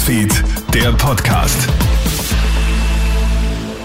Newsfeed, der Podcast.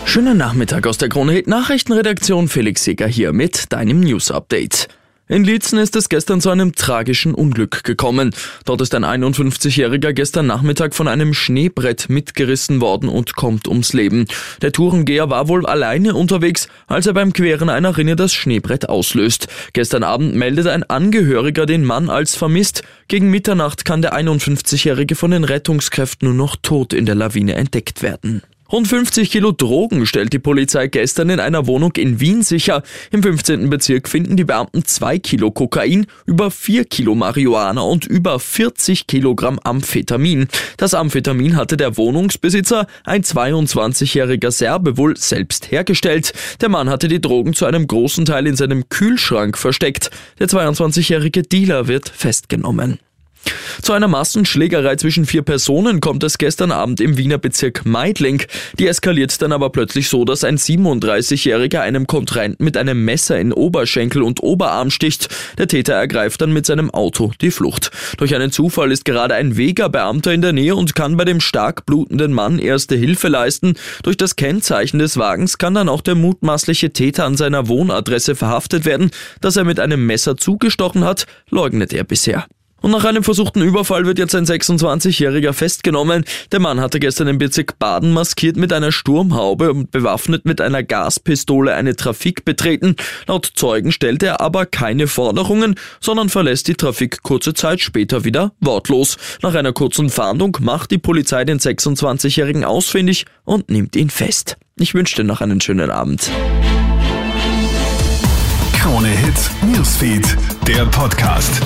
Schönen Nachmittag aus der Krone Hit Nachrichtenredaktion. Felix Seger hier mit deinem News Update. In Lietzen ist es gestern zu einem tragischen Unglück gekommen. Dort ist ein 51-Jähriger gestern Nachmittag von einem Schneebrett mitgerissen worden und kommt ums Leben. Der Tourengeher war wohl alleine unterwegs, als er beim Queren einer Rinne das Schneebrett auslöst. Gestern Abend meldet ein Angehöriger den Mann als vermisst. Gegen Mitternacht kann der 51-Jährige von den Rettungskräften nur noch tot in der Lawine entdeckt werden. Rund 50 Kilo Drogen stellt die Polizei gestern in einer Wohnung in Wien sicher. Im 15. Bezirk finden die Beamten 2 Kilo Kokain, über 4 Kilo Marihuana und über 40 Kilogramm Amphetamin. Das Amphetamin hatte der Wohnungsbesitzer, ein 22-jähriger Serbe, wohl selbst hergestellt. Der Mann hatte die Drogen zu einem großen Teil in seinem Kühlschrank versteckt. Der 22-jährige Dealer wird festgenommen. Zu einer Massenschlägerei zwischen vier Personen kommt es gestern Abend im Wiener Bezirk Meidling. Die eskaliert dann aber plötzlich so, dass ein 37-Jähriger einem Kontrahenten mit einem Messer in Oberschenkel und Oberarm sticht. Der Täter ergreift dann mit seinem Auto die Flucht. Durch einen Zufall ist gerade ein Vega-Beamter in der Nähe und kann bei dem stark blutenden Mann erste Hilfe leisten. Durch das Kennzeichen des Wagens kann dann auch der mutmaßliche Täter an seiner Wohnadresse verhaftet werden. Dass er mit einem Messer zugestochen hat, leugnet er bisher. Und nach einem versuchten Überfall wird jetzt ein 26-Jähriger festgenommen. Der Mann hatte gestern im Bezirk Baden maskiert mit einer Sturmhaube und bewaffnet mit einer Gaspistole eine Trafik betreten. Laut Zeugen stellt er aber keine Forderungen, sondern verlässt die Trafik kurze Zeit später wieder wortlos. Nach einer kurzen Fahndung macht die Polizei den 26-Jährigen ausfindig und nimmt ihn fest. Ich wünsche dir noch einen schönen Abend. Krone Hit Newsfeed, der Podcast.